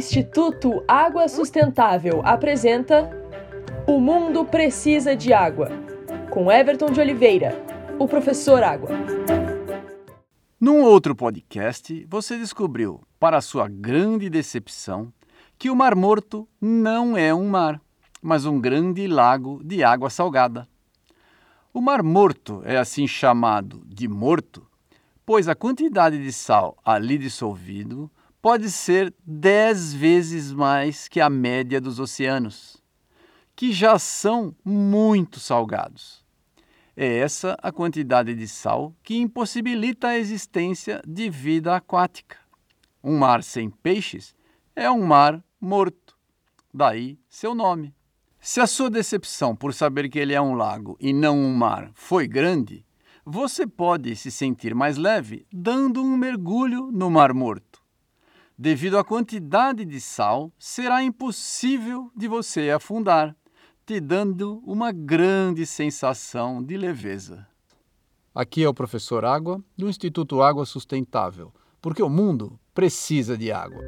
Instituto Água Sustentável apresenta O Mundo Precisa de Água, com Everton de Oliveira, o professor Água. Num outro podcast, você descobriu, para sua grande decepção, que o Mar Morto não é um mar, mas um grande lago de água salgada. O Mar Morto é assim chamado de morto, pois a quantidade de sal ali dissolvido pode ser dez vezes mais que a média dos oceanos, que já são muito salgados. É essa a quantidade de sal que impossibilita a existência de vida aquática. Um mar sem peixes é um mar morto. Daí seu nome. Se a sua decepção por saber que ele é um lago e não um mar foi grande, você pode se sentir mais leve dando um mergulho no Mar Morto devido à quantidade de sal, será impossível de você afundar, te dando uma grande sensação de leveza. Aqui é o professor Água, do Instituto Água Sustentável, porque o mundo precisa de água.